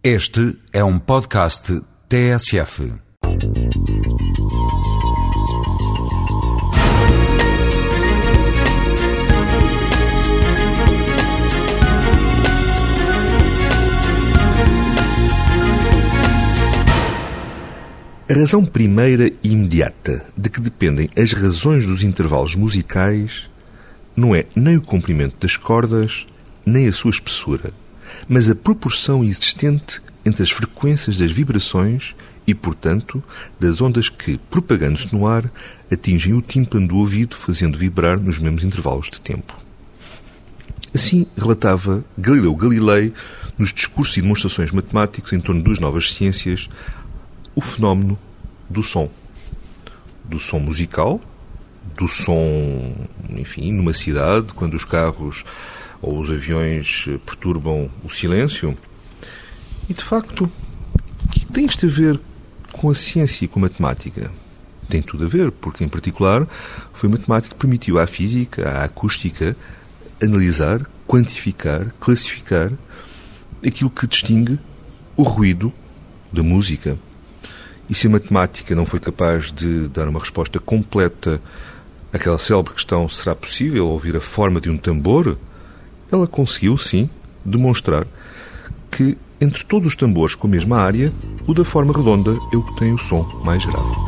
Este é um podcast TSF. A razão primeira e imediata de que dependem as razões dos intervalos musicais não é nem o comprimento das cordas, nem a sua espessura, mas a proporção existente entre as frequências das vibrações e, portanto, das ondas que, propagando-se no ar, atingem o tímpano do ouvido, fazendo vibrar nos mesmos intervalos de tempo. Assim relatava Galileu Galilei, nos discursos e demonstrações matemáticos em torno das novas ciências, o fenómeno do som. Do som musical, do som, enfim, numa cidade, quando os carros ou os aviões perturbam o silêncio. E, de facto, que tem isto a ver com a ciência e com a matemática? Tem tudo a ver, porque, em particular, foi a matemática que permitiu à física, à acústica, analisar, quantificar, classificar aquilo que distingue o ruído da música. E se a matemática não foi capaz de dar uma resposta completa àquela célebre questão: será possível ouvir a forma de um tambor? Ela conseguiu, sim, demonstrar que entre todos os tambores com a mesma área, o da forma redonda é o que tem o som mais grave.